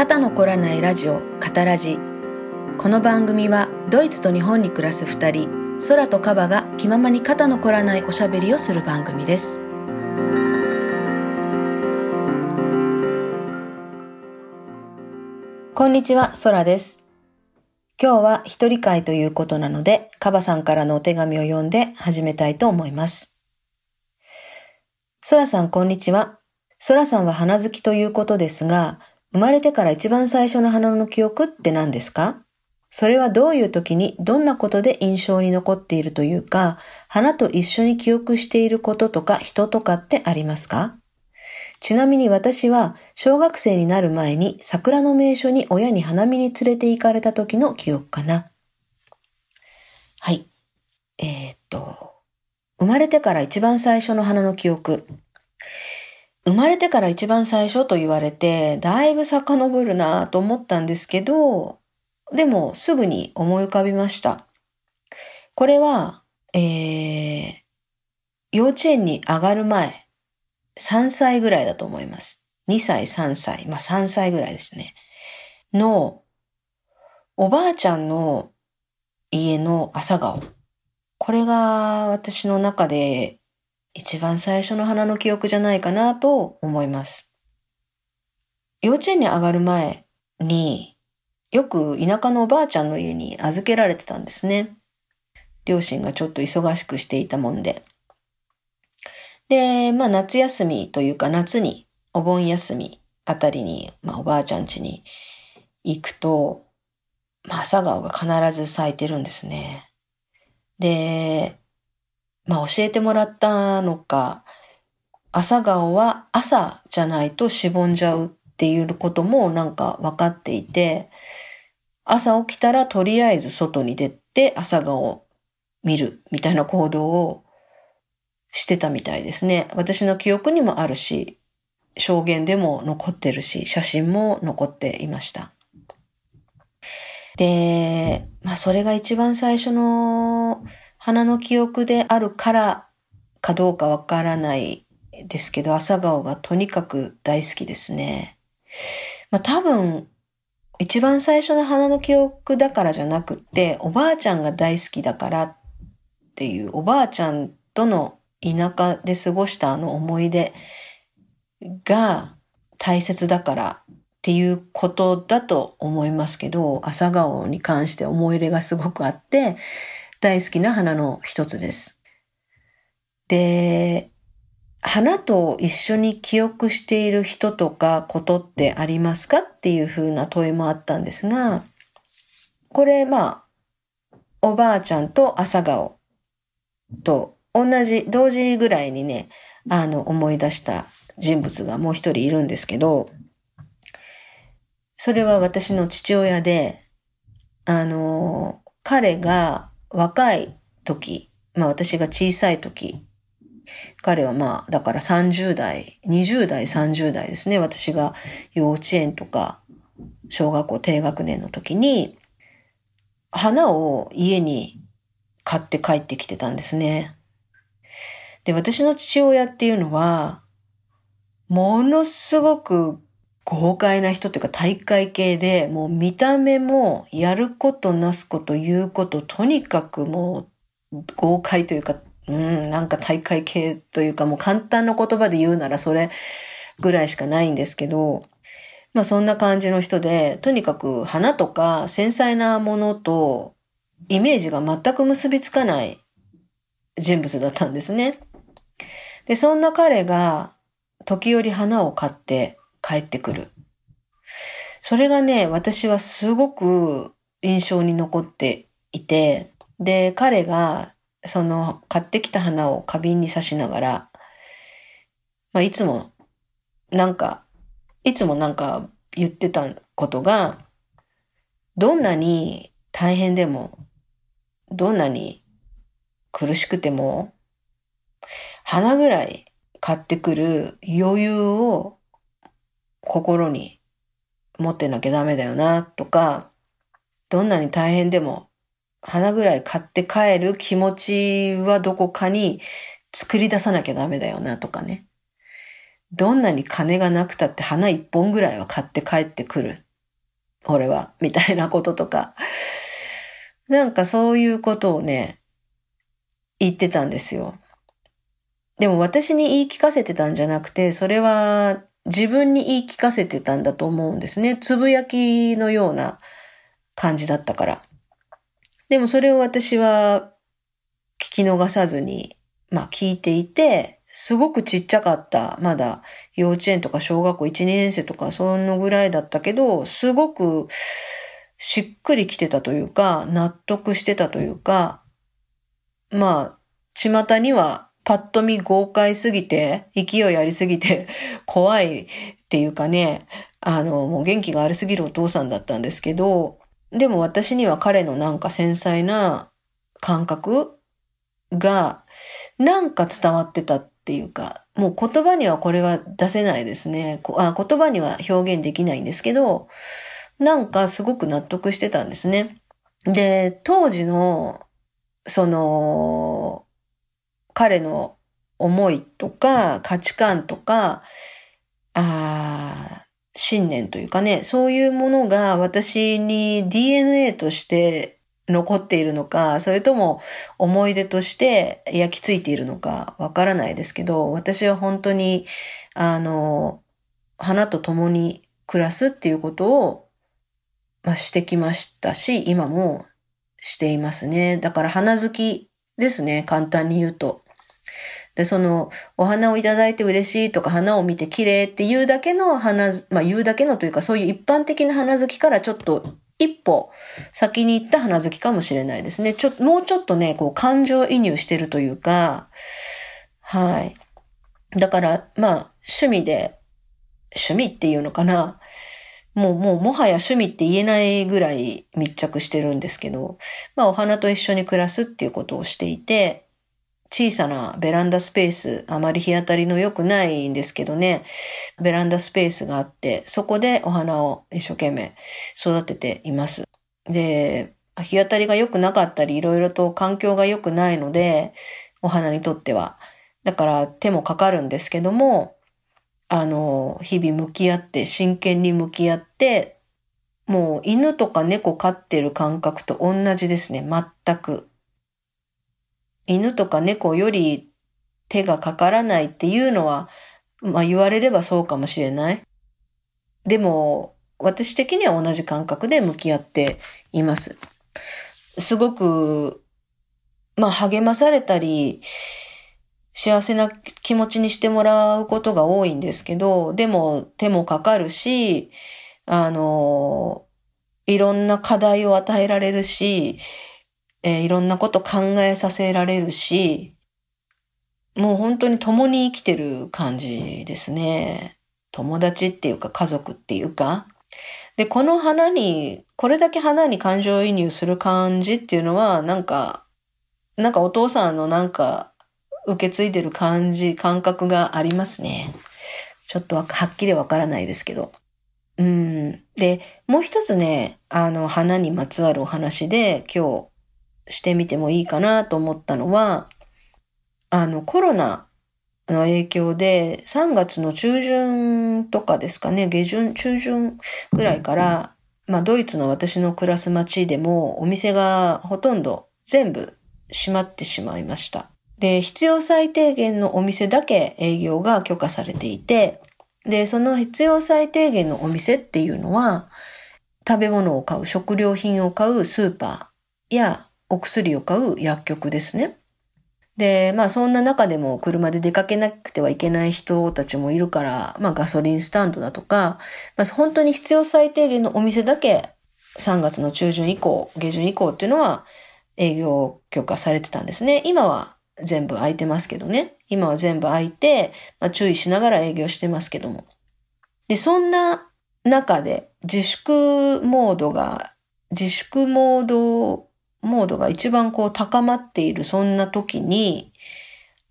肩の凝らないラジオカタラジ。この番組はドイツと日本に暮らす二人空とカバが気ままに肩の凝らないおしゃべりをする番組です。こんにちは空です。今日は一人会ということなのでカバさんからのお手紙を読んで始めたいと思います。空さんこんにちは。空さんは花好きということですが、生まれてから一番最初の花の記憶って何ですか？それはどういう時にどんなことで印象に残っているというか、花と一緒に記憶していることとか人とかってありますか？ちなみに私は小学生になる前に桜の名所に親に花見に連れて行かれた時の記憶かな。はい。えー、っと、生まれてから一番最初の花の記憶。生まれてから一番最初と言われて、だいぶ遡るなと思ったんですけど、でもすぐに思い浮かびました。これは、えー、幼稚園に上がる前、3歳ぐらいだと思います。2歳、3歳、まあ3歳ぐらいですね。の、おばあちゃんの家の朝顔。これが私の中で一番最初の花の記憶じゃないかなと思います。幼稚園に上がる前によく田舎のおばあちゃんの家に預けられてたんですね。両親がちょっと忙しくしていたもんで。で、まあ夏休みというか夏にお盆休みあたりに、まあおばあちゃん家に行くと、まあ朝顔が必ず咲いてるんですね。で、まあ教えてもらったのか、朝顔は朝じゃないとしぼんじゃうっていうこともなんか分かっていて、朝起きたらとりあえず外に出て朝顔を見るみたいな行動をしてたみたいですね。私の記憶にもあるし、証言でも残ってるし、写真も残っていました。で、まあそれが一番最初の花の記憶であるからかどうかわからないですけど、朝顔がとにかく大好きですね。まあ多分、一番最初の花の記憶だからじゃなくって、おばあちゃんが大好きだからっていう、おばあちゃんとの田舎で過ごしたあの思い出が大切だからっていうことだと思いますけど、朝顔に関して思い入れがすごくあって、大好きな花の一つです。で、花と一緒に記憶している人とかことってありますかっていうふうな問いもあったんですが、これまあ、おばあちゃんと朝顔と同じ、同時ぐらいにね、あの思い出した人物がもう一人いるんですけど、それは私の父親で、あの、彼が若い時、まあ私が小さい時、彼はまあ、だから30代、20代、30代ですね。私が幼稚園とか、小学校低学年の時に、花を家に買って帰ってきてたんですね。で、私の父親っていうのは、ものすごく豪快な人っていうか大会系で、もう見た目もやることなすこと言うこと、とにかくもう豪快というか、うん、なんか大会系というかもう簡単な言葉で言うならそれぐらいしかないんですけど、まあそんな感じの人で、とにかく花とか繊細なものとイメージが全く結びつかない人物だったんですね。で、そんな彼が時折花を買って帰ってくる。それがね、私はすごく印象に残っていて、で、彼がその買ってきた花を花瓶に刺しながら、まあ、いつもなんか、いつもなんか言ってたことが、どんなに大変でも、どんなに苦しくても、花ぐらい買ってくる余裕を心に持ってなきゃダメだよなとか、どんなに大変でも花ぐらい買って帰る気持ちはどこかに作り出さなきゃダメだよなとかね。どんなに金がなくたって花一本ぐらいは買って帰ってくる俺は、みたいなこととか。なんかそういうことをね、言ってたんですよ。でも私に言い聞かせてたんじゃなくて、それは自分に言い聞かせてたんだと思うんですね。つぶやきのような感じだったから。でもそれを私は聞き逃さずに、まあ聞いていて、すごくちっちゃかった。まだ幼稚園とか小学校1、2年生とかそのぐらいだったけど、すごくしっくりきてたというか、納得してたというか、まあ、巷にはパッと見豪快すぎて、勢いありすぎて、怖いっていうかね、あの、もう元気がありすぎるお父さんだったんですけど、でも私には彼のなんか繊細な感覚がなんか伝わってたっていうか、もう言葉にはこれは出せないですね。あ言葉には表現できないんですけど、なんかすごく納得してたんですね。で、当時の、その、彼の思いとか価値観とか、あ信念というかね、そういうものが私に DNA として残っているのか、それとも思い出として焼き付いているのかわからないですけど、私は本当に、あの、花と共に暮らすっていうことを、まあ、してきましたし、今もしていますね。だから花好きですね、簡単に言うと。で、その、お花をいただいて嬉しいとか、花を見て綺麗っていうだけの花、まあ言うだけのというか、そういう一般的な花好きからちょっと一歩先に行った花好きかもしれないですね。ちょ、もうちょっとね、こう感情移入してるというか、はい。だから、まあ、趣味で、趣味っていうのかな。もう、もう、もはや趣味って言えないぐらい密着してるんですけど、まあ、お花と一緒に暮らすっていうことをしていて、小さなベランダスペース、あまり日当たりの良くないんですけどね、ベランダスペースがあって、そこでお花を一生懸命育てています。で、日当たりが良くなかったり、いろいろと環境が良くないので、お花にとっては。だから手もかかるんですけども、あの、日々向き合って、真剣に向き合って、もう犬とか猫飼ってる感覚と同じですね、全く。犬とか猫より手がかからないっていうのは、まあ言われればそうかもしれない。でも、私的には同じ感覚で向き合っています。すごく、まあ励まされたり、幸せな気持ちにしてもらうことが多いんですけど、でも手もかかるし、あの、いろんな課題を与えられるし、えー、いろんなこと考えさせられるし、もう本当に共に生きてる感じですね。友達っていうか家族っていうか。で、この花に、これだけ花に感情移入する感じっていうのは、なんか、なんかお父さんのなんか受け継いでる感じ、感覚がありますね。ちょっとはっきりわからないですけど。うん。で、もう一つね、あの、花にまつわるお話で今日してみてもいいかなと思ったのは、あの、コロナの影響で3月の中旬とかですかね、下旬、中旬ぐらいから、まあ、ドイツの私の暮らす街でもお店がほとんど全部閉まってしまいました。で、必要最低限のお店だけ営業が許可されていて、で、その必要最低限のお店っていうのは、食べ物を買う、食料品を買うスーパーやお薬を買う薬局ですね。で、まあそんな中でも車で出かけなくてはいけない人たちもいるから、まあガソリンスタンドだとか、まあ本当に必要最低限のお店だけ3月の中旬以降、下旬以降っていうのは営業許可されてたんですね。今は全部空いてますけどね。今は全部空いて、まあ、注意しながら営業してますけども。で、そんな中で自粛モードが、自粛モードモードが一番こう高まっているそんな時に、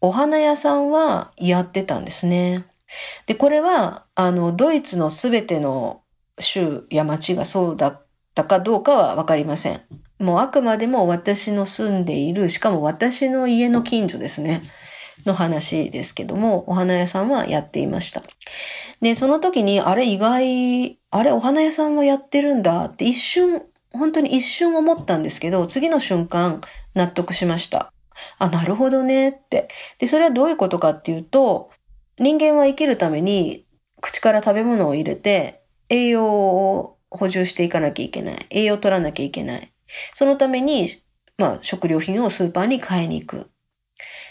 お花屋さんはやってたんですね。で、これは、あの、ドイツのすべての州や町がそうだったかどうかはわかりません。もうあくまでも私の住んでいる、しかも私の家の近所ですね。の話ですけども、お花屋さんはやっていました。で、その時に、あれ意外、あれお花屋さんはやってるんだって一瞬、本当に一瞬思ったんですけど、次の瞬間納得しました。あ、なるほどねって。で、それはどういうことかっていうと、人間は生きるために口から食べ物を入れて栄養を補充していかなきゃいけない。栄養を取らなきゃいけない。そのために、まあ、食料品をスーパーに買いに行く。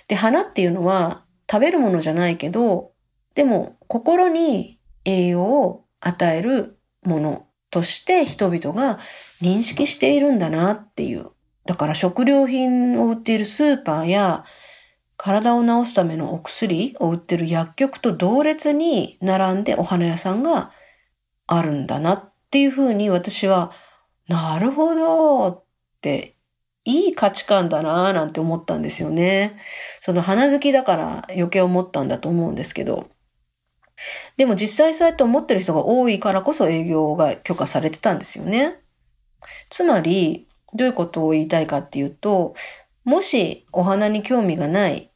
で、花っていうのは食べるものじゃないけど、でも心に栄養を与えるものとして人々が認識しているんだなっていう。だから食料品を売っているスーパーや体を治すためのお薬を売ってる薬局と同列に並んでお花屋さんがあるんだなっていうふうに私は、なるほどっていい価値観だなぁなんて思ったんですよね。その花好きだから余計思ったんだと思うんですけど。でも実際そうやって思ってる人が多いからこそ営業が許可されてたんですよね。つまり、どういうことを言いたいかっていうと、もしお花に興味がない、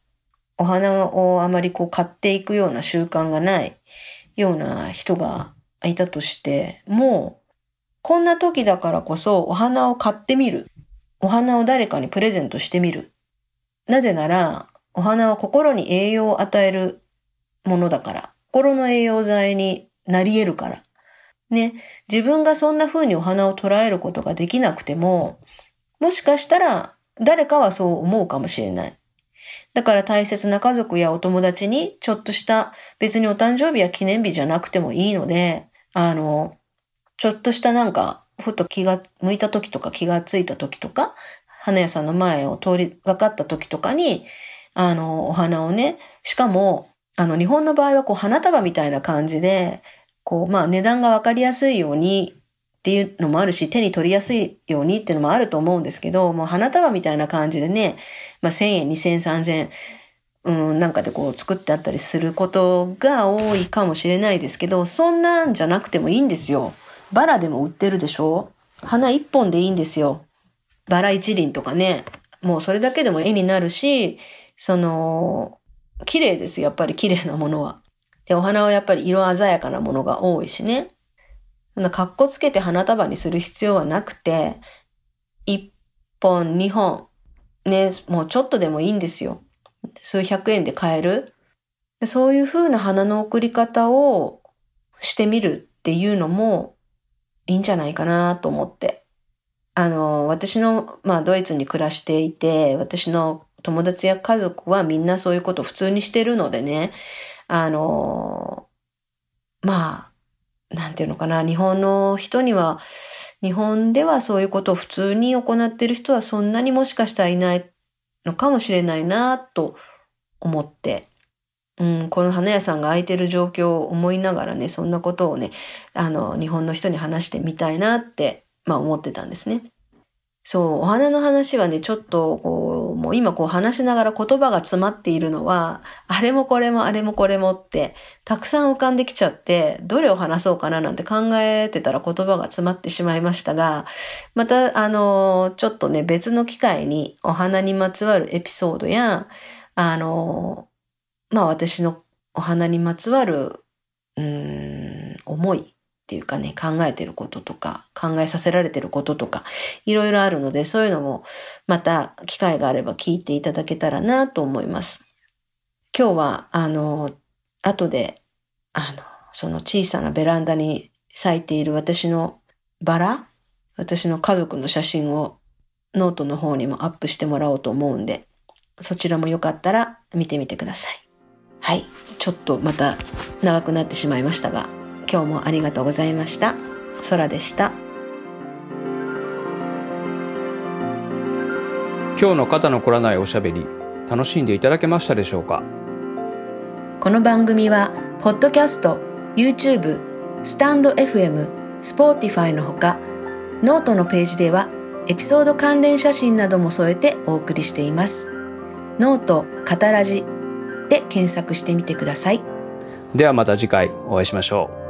お花をあまりこう買っていくような習慣がないような人がいたとして、もこんな時だからこそお花を買ってみる。お花を誰かにプレゼントしてみる。なぜなら、お花は心に栄養を与えるものだから。心の栄養剤になり得るから。ね、自分がそんな風にお花を捉えることができなくても、もしかしたら誰かはそう思うかもしれない。だから大切な家族やお友達にちょっとした別にお誕生日や記念日じゃなくてもいいので、あの、ちょっとしたなんかふと気が向いた時とか気がついた時とか、花屋さんの前を通りがかった時とかに、あの、お花をね、しかも、あの、日本の場合はこう花束みたいな感じで、こう、まあ値段がわかりやすいようにっていうのもあるし、手に取りやすいようにっていうのもあると思うんですけど、もう花束みたいな感じでね、まあ1000円、2000円、3000円、うん、なんかでこう作ってあったりすることが多いかもしれないですけど、そんなんじゃなくてもいいんですよ。バラでも売ってるでしょ？花一本でいいんですよ。バラ一輪とかね。もうそれだけでも絵になるし、その、綺麗ですやっぱり綺麗なものは。で、お花はやっぱり色鮮やかなものが多いしね。そんな格好つけて花束にする必要はなくて、一本、二本、ね、もうちょっとでもいいんですよ。数百円で買える。そういう風な花の贈り方をしてみるっていうのもいいんじゃないかなと思って。あの、私の、まあ、ドイツに暮らしていて、私の友達や家族はみんなそういうこと普通にしてるのでね、あの、まあ、なんていうのかな、日本の人には、日本ではそういうことを普通に行ってる人はそんなにもしかしたらいないのかもしれないなと思ってうん、この花屋さんが空いてる状況を思いながらね、そんなことをね、あの、日本の人に話してみたいなって、まあ思ってたんですね。そう、お花の話はね、ちょっと、こう、もう今こう話しながら言葉が詰まっているのは、あれもこれもあれもこれもって、たくさん浮かんできちゃって、どれを話そうかななんて考えてたら言葉が詰まってしまいましたが、また、あの、ちょっとね、別の機会にお花にまつわるエピソードや、あの、まあ私のお花にまつわる、うん、思いっていうかね、考えてることとか、考えさせられてることとか、いろいろあるので、そういうのもまた機会があれば聞いていただけたらなと思います。今日は、あの、後で、あの、その小さなベランダに咲いている私のバラ、私の家族の写真をノートの方にもアップしてもらおうと思うんで、そちらもよかったら見てみてください。はい、ちょっとまた長くなってしまいましたが、今日もありがとうございました。空でした。今日の肩の凝らないおしゃべり、楽しんでいただけましたでしょうか？この番組は、ポッドキャスト、YouTube、スタンド FM、 Spotify のほか、ノートのページでは、エピソード関連写真なども添えてお送りしています。ノート、カタラジで検索してみてください。ではまた次回お会いしましょう。